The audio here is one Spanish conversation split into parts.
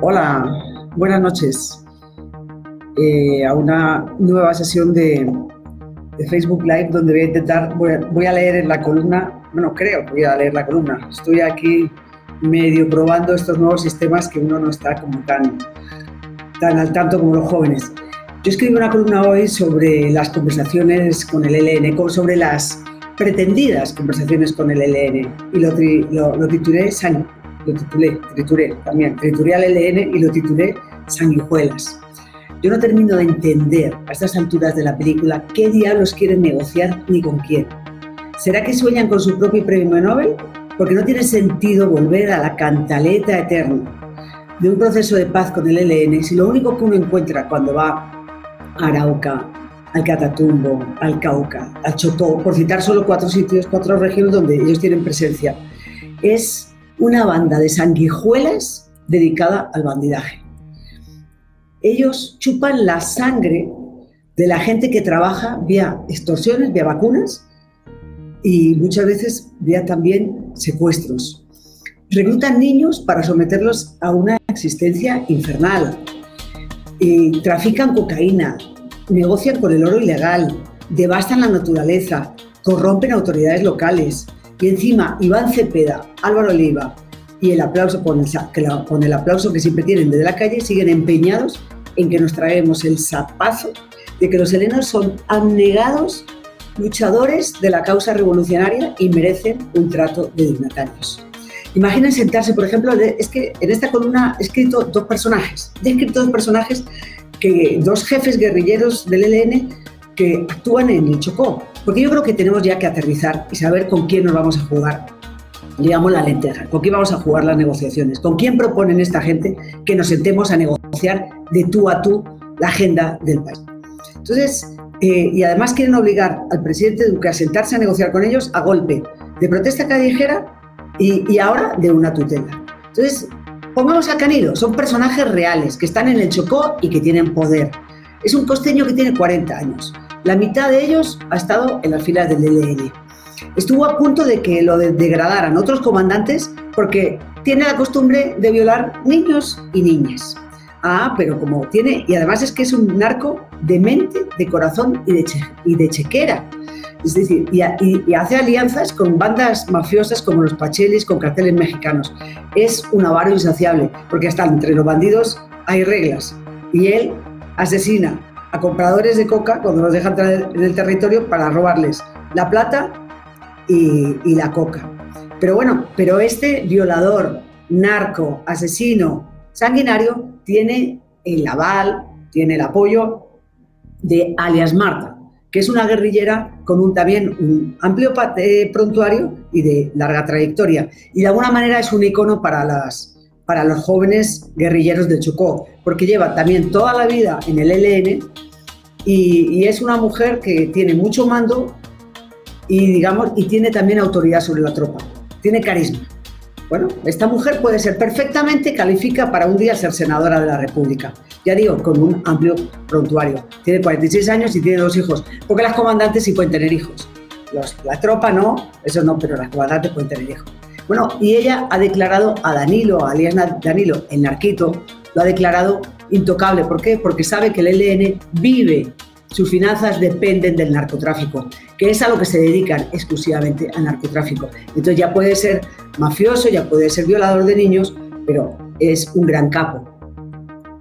Hola, buenas noches. Eh, a una nueva sesión de, Facebook Live donde voy a intentar, voy a, leer en la columna, bueno, creo que voy a leer la columna. Estoy aquí medio probando estos nuevos sistemas que uno no está como tan, tan al tanto como los jóvenes. Yo escribí una columna hoy sobre las conversaciones con el LN, sobre las pretendidas conversaciones con el LN y lo, lo, titulé lo titulé, trituré también, trituré al LN y lo titulé Sanguijuelas. Yo no termino de entender a estas alturas de la película qué diablos quieren negociar ni con quién. ¿Será que sueñan con su propio premio Nobel? Porque no tiene sentido volver a la cantaleta eterna de un proceso de paz con el LN si lo único que uno encuentra cuando va a Arauca, al Catatumbo, al Cauca, al Chocó, por citar solo cuatro sitios, cuatro regiones donde ellos tienen presencia, es una banda de sanguijuelas dedicada al bandidaje. Ellos chupan la sangre de la gente que trabaja vía extorsiones, vía vacunas y muchas veces vía también secuestros. Reclutan niños para someterlos a una existencia infernal. Y trafican cocaína, negocian con el oro ilegal, devastan la naturaleza, corrompen autoridades locales, y encima Iván Cepeda, Álvaro Oliva y el aplauso con el, aplauso que siempre tienen desde la calle, siguen empeñados en que nos traemos el zapazo de que los helenos son abnegados luchadores de la causa revolucionaria y merecen un trato de dignatarios. Imaginen sentarse, por ejemplo, es que en esta columna he escrito dos personajes, he escrito dos personajes, que, dos jefes guerrilleros del ELN que actúan en el Chocó. Porque yo creo que tenemos ya que aterrizar y saber con quién nos vamos a jugar, digamos, la lenteja, con quién vamos a jugar las negociaciones, con quién proponen esta gente que nos sentemos a negociar de tú a tú la agenda del país. Entonces, eh, y además quieren obligar al presidente Duque a sentarse a negociar con ellos a golpe de protesta callejera y, y ahora de una tutela. Entonces, pongamos a Canilo, son personajes reales que están en el Chocó y que tienen poder. Es un costeño que tiene 40 años. La mitad de ellos ha estado en las filas del DLN. Estuvo a punto de que lo degradaran otros comandantes porque tiene la costumbre de violar niños y niñas. Ah, pero como tiene, y además es que es un narco de mente, de corazón y de, y de chequera. Es decir, y, hace alianzas con bandas mafiosas como los Pachelis, con carteles mexicanos. Es un avaro insaciable, porque hasta entre los bandidos hay reglas. Y él asesina a compradores de coca cuando los deja entrar en el territorio para robarles la plata y, la coca. Pero bueno, pero este violador, narco, asesino, sanguinario, tiene el aval, tiene el apoyo de alias Marta, que es una guerrillera con un, también un amplio eh, prontuario y de larga trayectoria. Y de alguna manera es un icono para las, para los jóvenes guerrilleros de Chocó, porque lleva también toda la vida en el LN y, es una mujer que tiene mucho mando y, digamos, y tiene también autoridad sobre la tropa, tiene carisma. Bueno, esta mujer puede ser perfectamente califica para un día ser senadora de la República. Ya digo, con un amplio prontuario. Tiene 46 años y tiene dos hijos, porque las comandantes sí pueden tener hijos. la tropa no, eso no, pero las comandantes pueden tener hijos. Bueno, y ella ha declarado a Danilo, a Aliana Danilo, el narquito, lo ha declarado intocable. ¿Por qué? Porque sabe que el ELN vive, sus finanzas dependen del narcotráfico, que es a lo que se dedican exclusivamente al narcotráfico. Entonces ya puede ser mafioso, ya puede ser violador de niños, pero es un gran capo.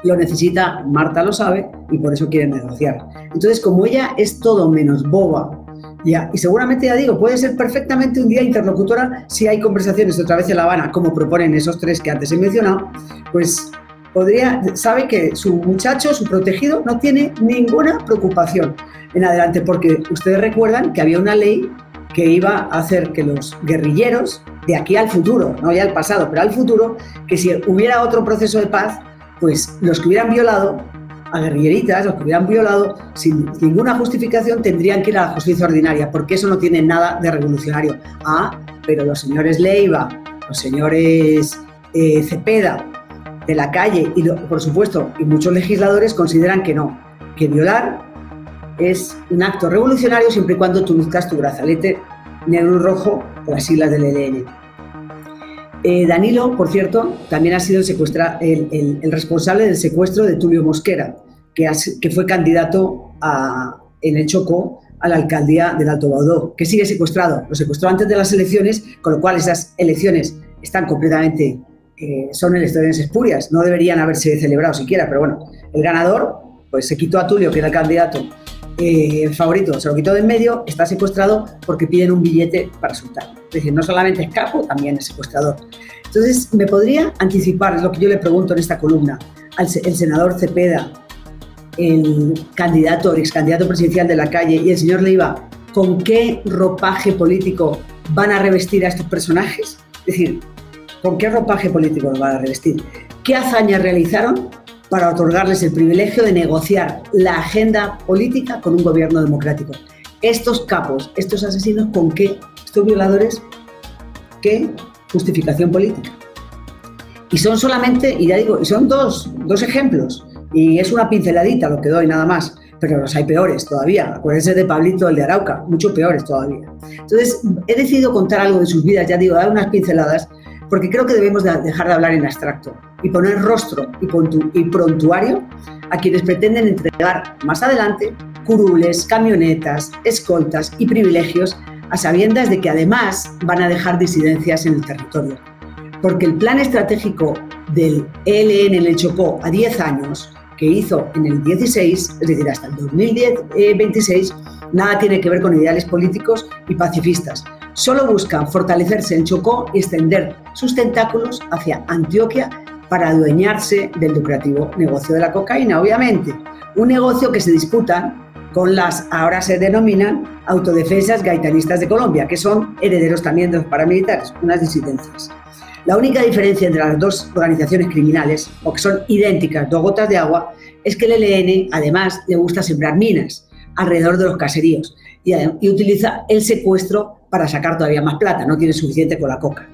Lo necesita, Marta lo sabe, y por eso quiere negociar. Entonces, como ella es todo menos boba, y seguramente ya digo, puede ser perfectamente un día interlocutora si hay conversaciones otra vez en La Habana, como proponen esos tres que antes he mencionado, pues podría, sabe que su muchacho, su protegido, no tiene ninguna preocupación en adelante, porque ustedes recuerdan que había una ley que iba a hacer que los guerrilleros, de aquí al futuro, no ya al pasado, pero al futuro, que si hubiera otro proceso de paz, pues los que hubieran violado a guerrilleritas, los que hubieran violado, sin ninguna justificación, tendrían que ir a la justicia ordinaria, porque eso no tiene nada de revolucionario. Ah, pero los señores Leiva, los señores eh, Cepeda, de la calle, y por supuesto, y muchos legisladores consideran que no, que violar es un acto revolucionario siempre y cuando tú luzcas tu brazalete negro rojo las siglas del ELN. Eh, Danilo, por cierto, también ha sido el, el, responsable del secuestro de Tulio Mosquera, que, que fue candidato en el Chocó a la alcaldía del Alto Baudó, que sigue secuestrado. Lo secuestró antes de las elecciones, con lo cual esas elecciones están completamente, eh, son elecciones espurias, no deberían haberse celebrado siquiera, pero bueno, el ganador pues se quitó a Tulio, que era el candidato eh, favorito, se lo quitó de en medio, está secuestrado porque piden un billete para soltar. Es decir, no solamente es capo, también es secuestrador. Entonces, ¿me podría anticipar, es lo que yo le pregunto en esta columna, al el senador Cepeda, el candidato, el ex candidato presidencial de la calle y el señor Leiva, con qué ropaje político van a revestir a estos personajes? Es decir, ¿con qué ropaje político los van a revestir? ¿Qué hazañas realizaron para otorgarles el privilegio de negociar la agenda política con un gobierno democrático? Estos capos, estos asesinos, ¿con qué? Estos violadores, ¿qué justificación política? Y son solamente, y ya digo, y son dos, dos ejemplos y es una pinceladita lo que doy, nada más. Pero los hay peores todavía. Acuérdense de Pablito, el de Arauca, mucho peores todavía. Entonces, he decidido contar algo de sus vidas, ya digo, dar unas pinceladas, porque creo que debemos dejar de hablar en abstracto y poner rostro y prontuario a quienes pretenden entregar más adelante curules, camionetas, escoltas y privilegios a sabiendas de que además van a dejar disidencias en el territorio. Porque el plan estratégico del ELN en el Chocó a 10 años que hizo en el 16, es decir, hasta el 2026, eh, nada tiene que ver con ideales políticos y pacifistas. Solo buscan fortalecerse en Chocó y extender sus tentáculos hacia Antioquia para adueñarse del lucrativo negocio de la cocaína, obviamente. Un negocio que se disputa con las, ahora se denominan, autodefensas gaitanistas de Colombia, que son herederos también de los paramilitares, unas disidencias. La única diferencia entre las dos organizaciones criminales, o que son idénticas, dos gotas de agua, es que el ELN además le gusta sembrar minas alrededor de los caseríos y, utiliza el secuestro para sacar todavía más plata, no tiene suficiente con la coca.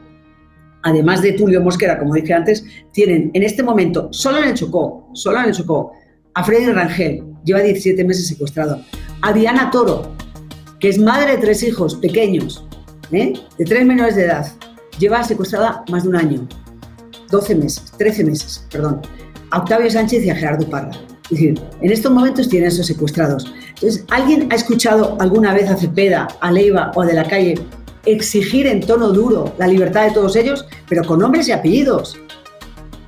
Además de Tulio Mosquera, como dije antes, tienen en este momento, solo en el Chocó, solo en el Chocó, a Freddy Rangel, lleva 17 meses secuestrado, a Diana Toro, que es madre de tres hijos pequeños, ¿eh? de tres menores de edad, lleva secuestrada más de un año, 12 meses, 13 meses, perdón, a Octavio Sánchez y a Gerardo Parra. Es decir, en estos momentos tienen esos secuestrados. Entonces, ¿alguien ha escuchado alguna vez a Cepeda, a Leiva o a De la Calle exigir en tono duro la libertad de todos ellos, pero con nombres y apellidos?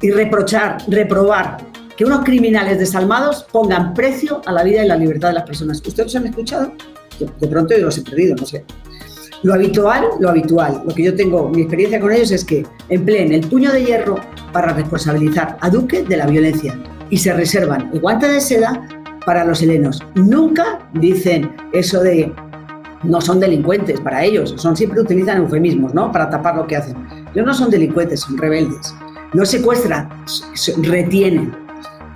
Y reprochar, reprobar que unos criminales desalmados pongan precio a la vida y la libertad de las personas. ¿Ustedes han escuchado? De pronto yo los he perdido, no sé. Lo habitual, lo habitual, lo que yo tengo, mi experiencia con ellos es que empleen el puño de hierro para responsabilizar a Duque de la violencia y se reservan el guante de seda para los helenos. Nunca dicen eso de no son delincuentes para ellos, son siempre utilizan eufemismos, ¿no? Para tapar lo que hacen. Ellos no son delincuentes, son rebeldes. No secuestran, retienen.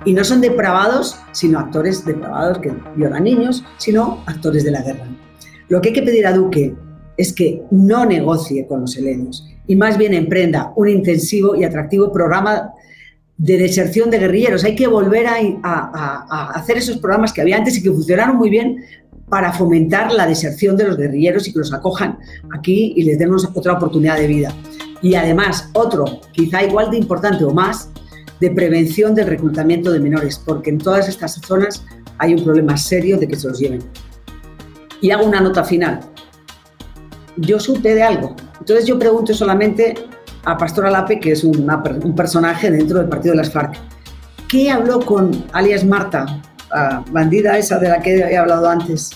Y no son depravados, sino actores depravados que violan niños, sino actores de la guerra. Lo que hay que pedir a Duque es que no negocie con los helenos y más bien emprenda un intensivo y atractivo programa de deserción de guerrilleros. Hay que volver a, hacer esos programas que había antes y que funcionaron muy bien para fomentar la deserción de los guerrilleros y que los acojan aquí y les demos otra oportunidad de vida. Y además, otro, quizá igual de importante o más, de prevención del reclutamiento de menores, porque en todas estas zonas hay un problema serio de que se los lleven. Y hago una nota final yo supe de algo. Entonces yo pregunto solamente a Pastor Alape, que es un personaje dentro del partido de las FARC, ¿qué habló con alias Marta, bandida esa de la que he hablado antes?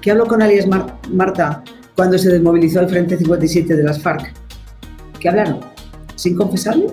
¿Qué habló con alias Marta cuando se desmovilizó el Frente 57 de las FARC? ¿Qué hablaron? ¿Sin confesarle?